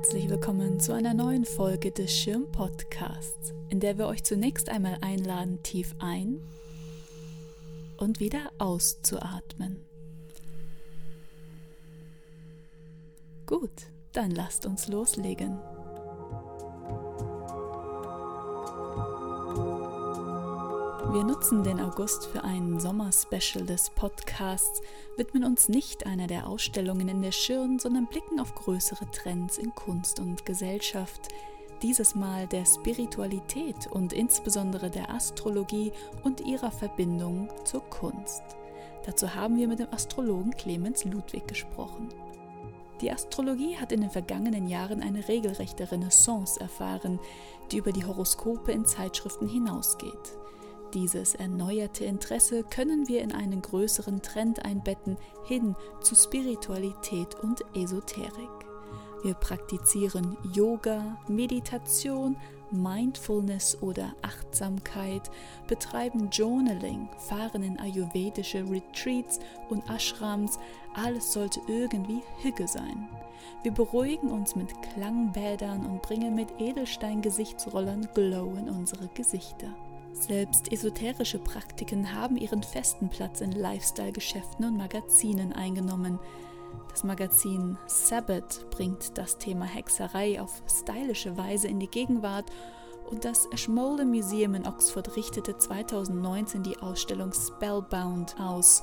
herzlich willkommen zu einer neuen Folge des Schirm Podcasts, in der wir euch zunächst einmal einladen, tief ein und wieder auszuatmen. Gut, dann lasst uns loslegen. Wir nutzen den August für ein Sommerspecial des Podcasts, widmen uns nicht einer der Ausstellungen in der Schirn, sondern blicken auf größere Trends in Kunst und Gesellschaft. Dieses Mal der Spiritualität und insbesondere der Astrologie und ihrer Verbindung zur Kunst. Dazu haben wir mit dem Astrologen Clemens Ludwig gesprochen. Die Astrologie hat in den vergangenen Jahren eine regelrechte Renaissance erfahren, die über die Horoskope in Zeitschriften hinausgeht. Dieses erneuerte Interesse können wir in einen größeren Trend einbetten hin zu Spiritualität und Esoterik. Wir praktizieren Yoga, Meditation, Mindfulness oder Achtsamkeit, betreiben Journaling, fahren in ayurvedische Retreats und Ashrams, alles sollte irgendwie Hüge sein. Wir beruhigen uns mit Klangbädern und bringen mit Edelstein-Gesichtsrollern Glow in unsere Gesichter. Selbst esoterische Praktiken haben ihren festen Platz in Lifestyle-Geschäften und Magazinen eingenommen. Das Magazin Sabbath bringt das Thema Hexerei auf stylische Weise in die Gegenwart und das Ashmole Museum in Oxford richtete 2019 die Ausstellung Spellbound aus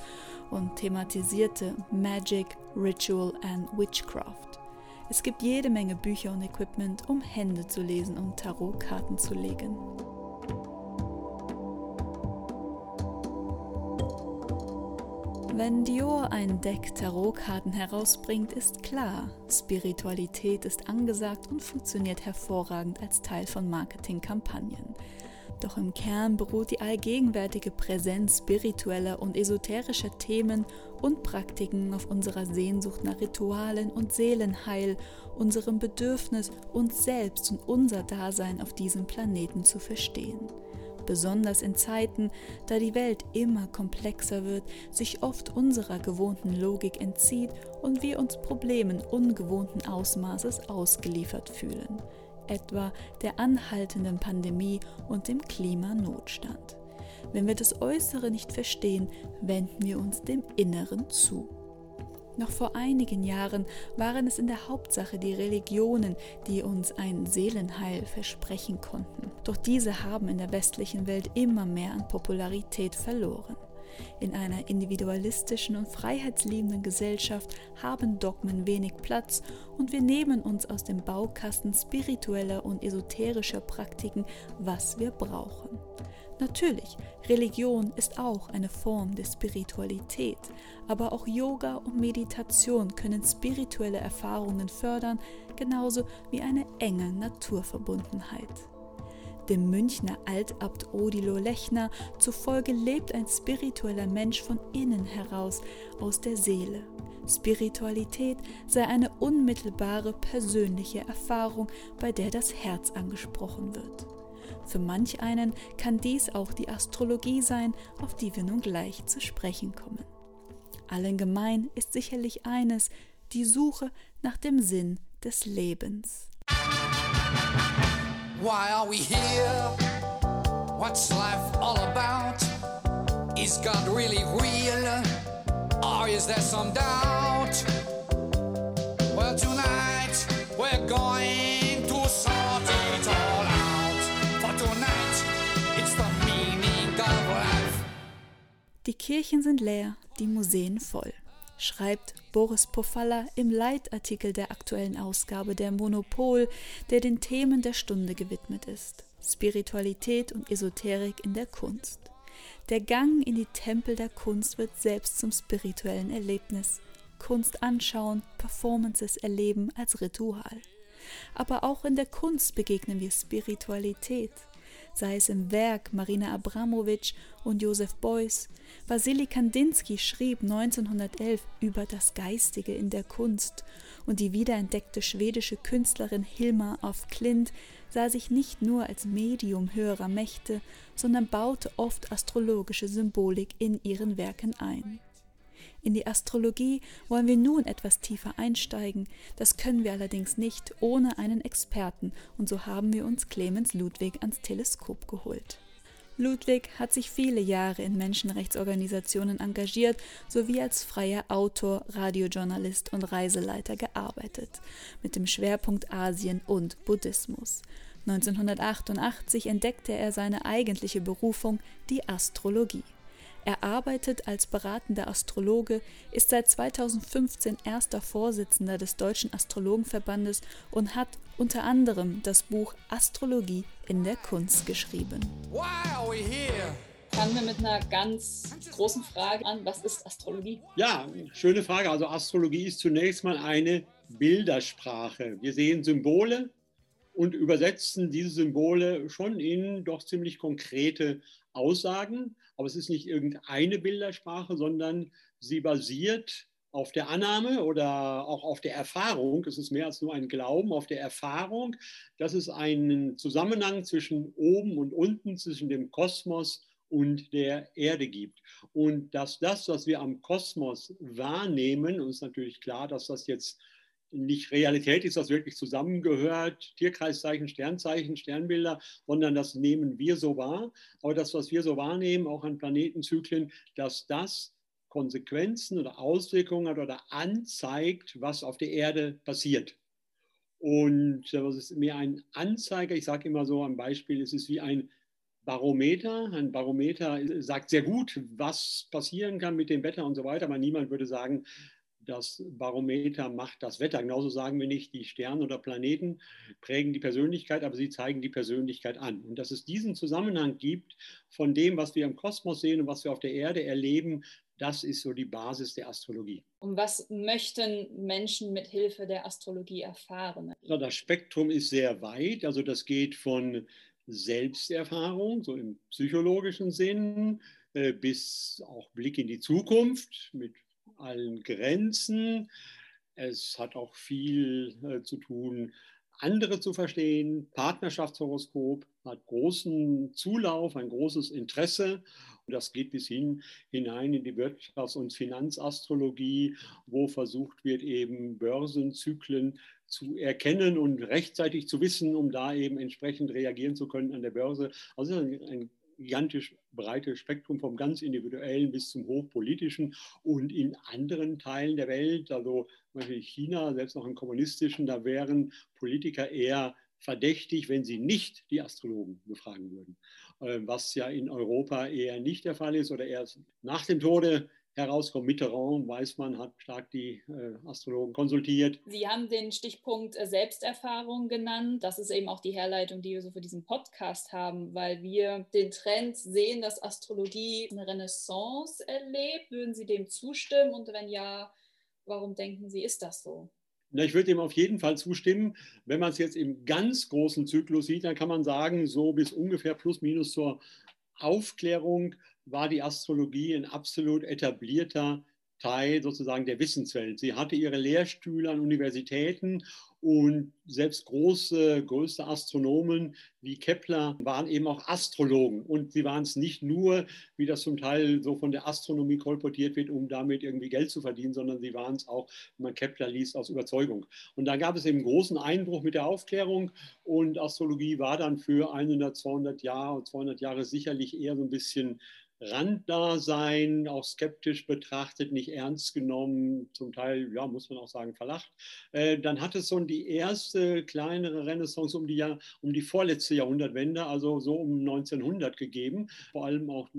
und thematisierte Magic, Ritual and Witchcraft. Es gibt jede Menge Bücher und Equipment, um Hände zu lesen und Tarotkarten zu legen. Wenn Dior ein Deck Tarotkarten herausbringt, ist klar, Spiritualität ist angesagt und funktioniert hervorragend als Teil von Marketingkampagnen. Doch im Kern beruht die allgegenwärtige Präsenz spiritueller und esoterischer Themen und Praktiken auf unserer Sehnsucht nach Ritualen und Seelenheil, unserem Bedürfnis, uns selbst und unser Dasein auf diesem Planeten zu verstehen besonders in Zeiten, da die Welt immer komplexer wird, sich oft unserer gewohnten Logik entzieht und wir uns Problemen ungewohnten Ausmaßes ausgeliefert fühlen, etwa der anhaltenden Pandemie und dem Klimanotstand. Wenn wir das Äußere nicht verstehen, wenden wir uns dem Inneren zu. Noch vor einigen Jahren waren es in der Hauptsache die Religionen, die uns ein Seelenheil versprechen konnten. Doch diese haben in der westlichen Welt immer mehr an Popularität verloren. In einer individualistischen und freiheitsliebenden Gesellschaft haben Dogmen wenig Platz und wir nehmen uns aus dem Baukasten spiritueller und esoterischer Praktiken, was wir brauchen. Natürlich, Religion ist auch eine Form der Spiritualität, aber auch Yoga und Meditation können spirituelle Erfahrungen fördern, genauso wie eine enge Naturverbundenheit. Dem Münchner Altabt Odilo Lechner zufolge lebt ein spiritueller Mensch von innen heraus, aus der Seele. Spiritualität sei eine unmittelbare persönliche Erfahrung, bei der das Herz angesprochen wird. Für manch einen kann dies auch die Astrologie sein, auf die wir nun gleich zu sprechen kommen. Allen gemein ist sicherlich eines, die Suche nach dem Sinn des Lebens. Why are we here? What's life all about? Is God really real? Or is there some doubt? Well, tonight we're going to sort it all out. For tonight it's the meaning of life. Die Kirchen sind leer, die Museen voll schreibt Boris Pofalla im Leitartikel der aktuellen Ausgabe der Monopol, der den Themen der Stunde gewidmet ist. Spiritualität und Esoterik in der Kunst. Der Gang in die Tempel der Kunst wird selbst zum spirituellen Erlebnis. Kunst anschauen, Performances erleben als Ritual. Aber auch in der Kunst begegnen wir Spiritualität sei es im Werk Marina Abramovic und Josef Beuys. Wasili Kandinsky schrieb 1911 über das Geistige in der Kunst und die wiederentdeckte schwedische Künstlerin Hilma af Klint sah sich nicht nur als Medium höherer Mächte, sondern baute oft astrologische Symbolik in ihren Werken ein. In die Astrologie wollen wir nun etwas tiefer einsteigen. Das können wir allerdings nicht ohne einen Experten und so haben wir uns Clemens Ludwig ans Teleskop geholt. Ludwig hat sich viele Jahre in Menschenrechtsorganisationen engagiert sowie als freier Autor, Radiojournalist und Reiseleiter gearbeitet, mit dem Schwerpunkt Asien und Buddhismus. 1988 entdeckte er seine eigentliche Berufung, die Astrologie. Er arbeitet als beratender Astrologe, ist seit 2015 erster Vorsitzender des Deutschen Astrologenverbandes und hat unter anderem das Buch Astrologie in der Kunst geschrieben. Fangen wir mit einer ganz großen Frage an. Was ist Astrologie? Ja, schöne Frage. Also Astrologie ist zunächst mal eine Bildersprache. Wir sehen Symbole und übersetzen diese Symbole schon in doch ziemlich konkrete Aussagen. Aber es ist nicht irgendeine Bildersprache, sondern sie basiert auf der Annahme oder auch auf der Erfahrung, es ist mehr als nur ein Glauben, auf der Erfahrung, dass es einen Zusammenhang zwischen oben und unten, zwischen dem Kosmos und der Erde gibt. Und dass das, was wir am Kosmos wahrnehmen, uns natürlich klar, dass das jetzt nicht Realität ist, das wirklich zusammengehört, Tierkreiszeichen, Sternzeichen, Sternbilder, sondern das nehmen wir so wahr. Aber das, was wir so wahrnehmen, auch an Planetenzyklen, dass das Konsequenzen oder Auswirkungen hat oder anzeigt, was auf der Erde passiert. Und das ist mehr ein Anzeiger. Ich sage immer so ein Beispiel, es ist wie ein Barometer. Ein Barometer sagt sehr gut, was passieren kann mit dem Wetter und so weiter, aber niemand würde sagen, das Barometer macht das Wetter. Genauso sagen wir nicht, die Sterne oder Planeten prägen die Persönlichkeit, aber sie zeigen die Persönlichkeit an. Und dass es diesen Zusammenhang gibt von dem, was wir im Kosmos sehen und was wir auf der Erde erleben, das ist so die Basis der Astrologie. Und was möchten Menschen mit Hilfe der Astrologie erfahren? Das Spektrum ist sehr weit. Also das geht von Selbsterfahrung, so im psychologischen Sinn, äh, bis auch Blick in die Zukunft mit allen Grenzen. Es hat auch viel äh, zu tun, andere zu verstehen. Partnerschaftshoroskop hat großen Zulauf, ein großes Interesse. Und das geht bis hin hinein in die Wirtschafts- und Finanzastrologie, wo versucht wird, eben Börsenzyklen zu erkennen und rechtzeitig zu wissen, um da eben entsprechend reagieren zu können an der Börse. Also ein, ein gigantisch breites Spektrum vom ganz individuellen bis zum hochpolitischen. Und in anderen Teilen der Welt, also zum China, selbst noch im kommunistischen, da wären Politiker eher verdächtig, wenn sie nicht die Astrologen befragen würden, äh, was ja in Europa eher nicht der Fall ist oder erst nach dem Tode herauskommt. Mitterrand, weiß man, hat stark die äh, Astrologen konsultiert. Sie haben den Stichpunkt äh, Selbsterfahrung genannt. Das ist eben auch die Herleitung, die wir so für diesen Podcast haben, weil wir den Trend sehen, dass Astrologie eine Renaissance erlebt. Würden Sie dem zustimmen? Und wenn ja, warum denken Sie, ist das so? Na, ich würde dem auf jeden Fall zustimmen. Wenn man es jetzt im ganz großen Zyklus sieht, dann kann man sagen, so bis ungefähr plus minus zur Aufklärung war die Astrologie ein absolut etablierter Teil sozusagen der Wissenswelt. Sie hatte ihre Lehrstühle an Universitäten und selbst große, größte Astronomen wie Kepler waren eben auch Astrologen. Und sie waren es nicht nur, wie das zum Teil so von der Astronomie kolportiert wird, um damit irgendwie Geld zu verdienen, sondern sie waren es auch, wenn man Kepler liest, aus Überzeugung. Und da gab es eben großen Einbruch mit der Aufklärung und Astrologie war dann für 100, 200 Jahre, 200 Jahre sicherlich eher so ein bisschen Randdasein, auch skeptisch betrachtet, nicht ernst genommen, zum Teil, ja, muss man auch sagen, verlacht. Äh, dann hat es so die erste kleinere Renaissance um die, Jahr, um die vorletzte Jahrhundertwende, also so um 1900 gegeben. Vor allem auch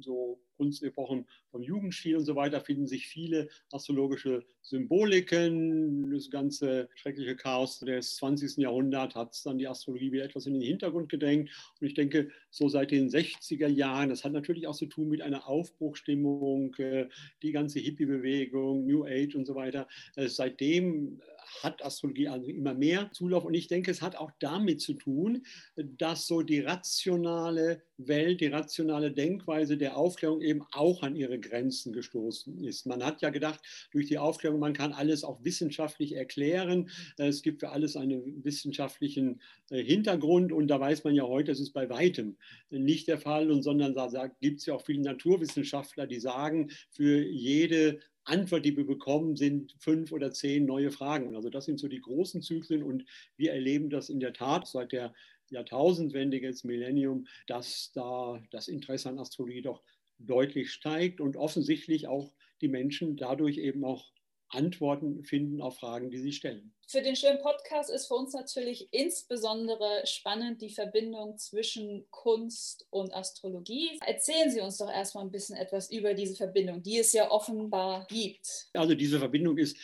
so Kunstepochen vom Jugendstil und so weiter finden sich viele astrologische Symboliken. Das ganze schreckliche Chaos des 20. Jahrhunderts hat dann die Astrologie wieder etwas in den Hintergrund gedrängt. Und ich denke, so seit den 60er Jahren, das hat natürlich auch zu tun mit einer Aufbruchstimmung, äh, die ganze Hippie-Bewegung, New Age und so weiter. Äh, seitdem hat Astrologie also immer mehr Zulauf. Und ich denke, es hat auch damit zu tun, dass so die rationale Welt, die rationale Denkweise der Aufklärung eben auch an ihre Grenzen gestoßen ist. Man hat ja gedacht, durch die Aufklärung, man kann alles auch wissenschaftlich erklären. Es gibt für alles einen wissenschaftlichen äh, Hintergrund und da weiß man ja heute, das ist bei weitem nicht der Fall und sondern da gibt es ja auch viele Naturwissenschaftler, die sagen, für jede Antwort, die wir bekommen, sind fünf oder zehn neue Fragen. Also das sind so die großen Zyklen und wir erleben das in der Tat seit der Jahrtausendwende, jetzt Millennium, dass da das Interesse an Astrologie doch deutlich steigt und offensichtlich auch die Menschen dadurch eben auch Antworten finden auf Fragen, die sie stellen. Für den schönen Podcast ist für uns natürlich insbesondere spannend die Verbindung zwischen Kunst und Astrologie. Erzählen Sie uns doch erstmal ein bisschen etwas über diese Verbindung, die es ja offenbar gibt. Also diese Verbindung ist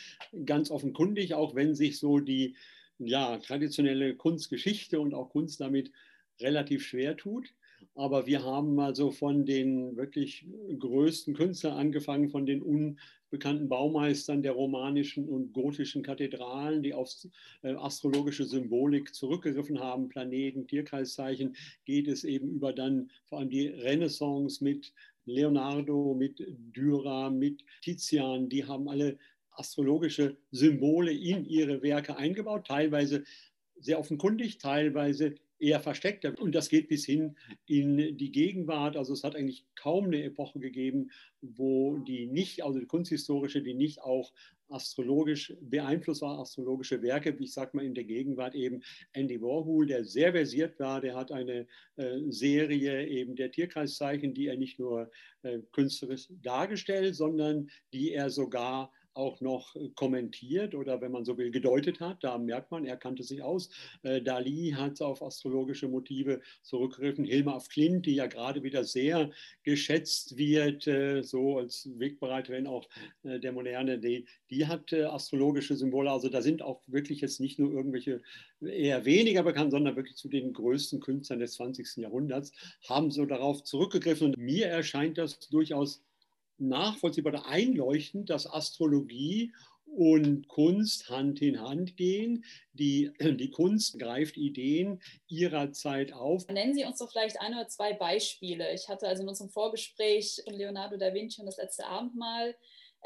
ganz offenkundig, auch wenn sich so die ja, traditionelle Kunstgeschichte und auch Kunst damit relativ schwer tut. Aber wir haben also von den wirklich größten Künstlern angefangen, von den unbekannten Baumeistern der romanischen und gotischen Kathedralen, die auf äh, astrologische Symbolik zurückgegriffen haben, Planeten, Tierkreiszeichen, geht es eben über dann vor allem die Renaissance mit Leonardo, mit Dürer, mit Tizian, die haben alle astrologische Symbole in ihre Werke eingebaut, teilweise sehr offenkundig, teilweise eher versteckter. Und das geht bis hin in die Gegenwart. Also es hat eigentlich kaum eine Epoche gegeben, wo die nicht, also die kunsthistorische, die nicht auch astrologisch beeinflusst war, astrologische Werke, ich sage mal in der Gegenwart eben Andy Warhol, der sehr versiert war, der hat eine äh, Serie eben der Tierkreiszeichen, die er nicht nur äh, künstlerisch dargestellt, sondern die er sogar auch noch kommentiert oder wenn man so will, gedeutet hat. Da merkt man, er kannte sich aus. Äh, Dali hat auf astrologische Motive zurückgegriffen. Hilma af Klint, die ja gerade wieder sehr geschätzt wird, äh, so als Wegbereiterin auch äh, der Moderne, die, die hat astrologische Symbole. Also da sind auch wirklich jetzt nicht nur irgendwelche eher weniger bekannt, sondern wirklich zu den größten Künstlern des 20. Jahrhunderts, haben so darauf zurückgegriffen. Und mir erscheint das durchaus nachvollziehbar oder einleuchtend, dass Astrologie und Kunst Hand in Hand gehen. Die, die Kunst greift Ideen ihrer Zeit auf. Nennen Sie uns doch vielleicht ein oder zwei Beispiele. Ich hatte also in unserem Vorgespräch Leonardo da Vinci und das letzte Abendmahl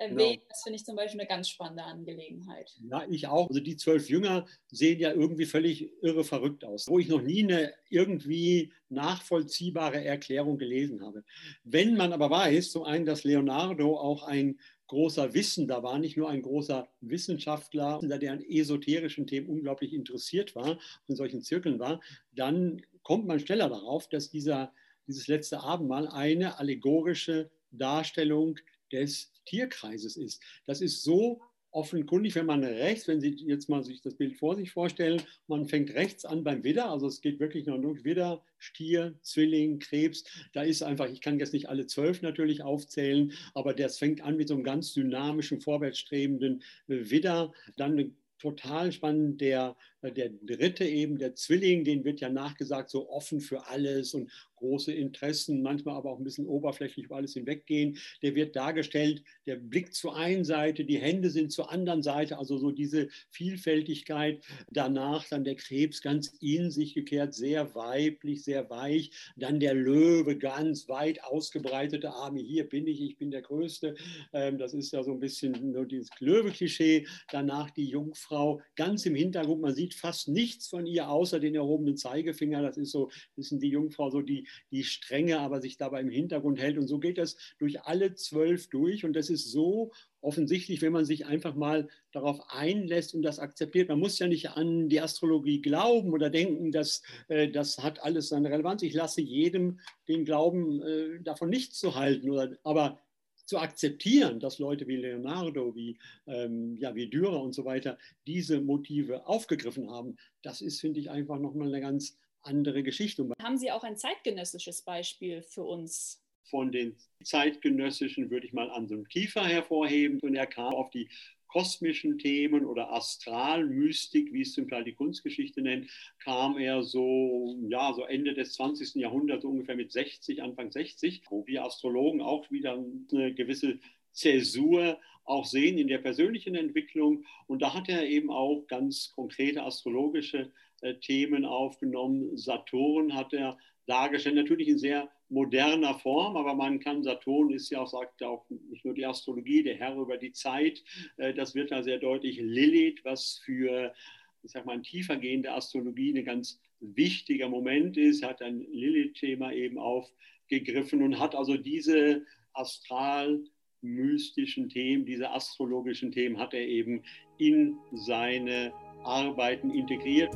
erwähnt. Genau. Das finde ich zum Beispiel eine ganz spannende Angelegenheit. Ja, ich auch. Also die zwölf Jünger sehen ja irgendwie völlig irre verrückt aus, wo ich noch nie eine irgendwie nachvollziehbare Erklärung gelesen habe. Wenn man aber weiß, zum einen, dass Leonardo auch ein großer Wissender war, nicht nur ein großer Wissenschaftler, der an esoterischen Themen unglaublich interessiert war und in solchen Zirkeln war, dann kommt man schneller darauf, dass dieser, dieses letzte Abendmahl eine allegorische Darstellung des Tierkreises ist. Das ist so offenkundig, wenn man rechts, wenn Sie jetzt mal sich das Bild vor sich vorstellen, man fängt rechts an beim Widder, also es geht wirklich noch durch Widder, Stier, Zwilling, Krebs, da ist einfach, ich kann jetzt nicht alle zwölf natürlich aufzählen, aber das fängt an mit so einem ganz dynamischen, vorwärtsstrebenden Widder, dann total spannend. Der, der dritte eben, der Zwilling, den wird ja nachgesagt, so offen für alles und große Interessen, manchmal aber auch ein bisschen oberflächlich über alles hinweggehen. Der wird dargestellt, der Blick zur einen Seite, die Hände sind zur anderen Seite, also so diese Vielfältigkeit. Danach dann der Krebs ganz in sich gekehrt, sehr weiblich, sehr weich. Dann der Löwe, ganz weit ausgebreitete Arme. Hier bin ich, ich bin der Größte. Ähm, das ist ja so ein bisschen nur dieses Löwe-Klischee. Danach die Jungfrau, ganz im Hintergrund. Man sieht fast nichts von ihr außer den erhobenen Zeigefinger. Das ist so, sind die Jungfrau, so die die Strenge aber sich dabei im Hintergrund hält. Und so geht das durch alle zwölf durch. Und das ist so offensichtlich, wenn man sich einfach mal darauf einlässt und das akzeptiert. Man muss ja nicht an die Astrologie glauben oder denken, dass äh, das hat alles seine Relevanz. Ich lasse jedem den Glauben äh, davon nichts zu halten. Oder, aber zu akzeptieren, dass Leute wie Leonardo, wie, ähm, ja, wie Dürer und so weiter diese Motive aufgegriffen haben, das ist, finde ich, einfach nochmal eine ganz andere Geschichte. Haben Sie auch ein zeitgenössisches Beispiel für uns? Von den zeitgenössischen würde ich mal Anselm Kiefer hervorheben und er kam auf die kosmischen Themen oder Astralmystik, wie es zum Teil die Kunstgeschichte nennt, kam er so, ja, so Ende des 20. Jahrhunderts, ungefähr mit 60, Anfang 60, wo wir Astrologen auch wieder eine gewisse Zäsur auch sehen in der persönlichen Entwicklung. Und da hat er eben auch ganz konkrete astrologische äh, Themen aufgenommen. Saturn hat er dargestellt, natürlich in sehr moderner Form, aber man kann, Saturn ist ja auch, sagt auch nicht nur die Astrologie, der Herr über die Zeit, äh, das wird da sehr deutlich. Lilith, was für, ich sag mal, tiefergehende Astrologie ein ganz wichtiger Moment ist, hat ein Lilith-Thema eben aufgegriffen und hat also diese Astral- mystischen Themen, diese astrologischen Themen hat er eben in seine Arbeiten integriert.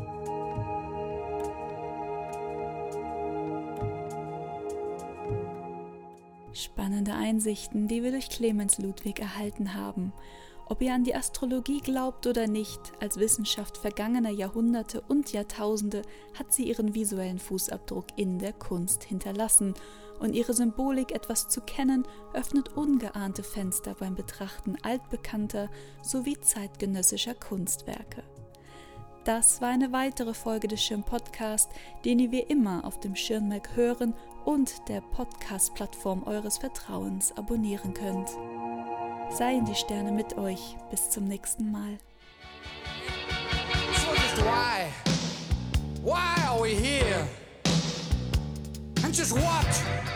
Spannende Einsichten, die wir durch Clemens Ludwig erhalten haben. Ob ihr an die Astrologie glaubt oder nicht, als Wissenschaft vergangener Jahrhunderte und Jahrtausende hat sie ihren visuellen Fußabdruck in der Kunst hinterlassen und ihre Symbolik etwas zu kennen, öffnet ungeahnte Fenster beim Betrachten altbekannter sowie zeitgenössischer Kunstwerke. Das war eine weitere Folge des Schirm Podcast, den ihr wie immer auf dem Schirnmerk hören und der Podcast-Plattform eures Vertrauens abonnieren könnt. Seien die Sterne mit euch. Bis zum nächsten Mal. Why? Why are we here? And just what?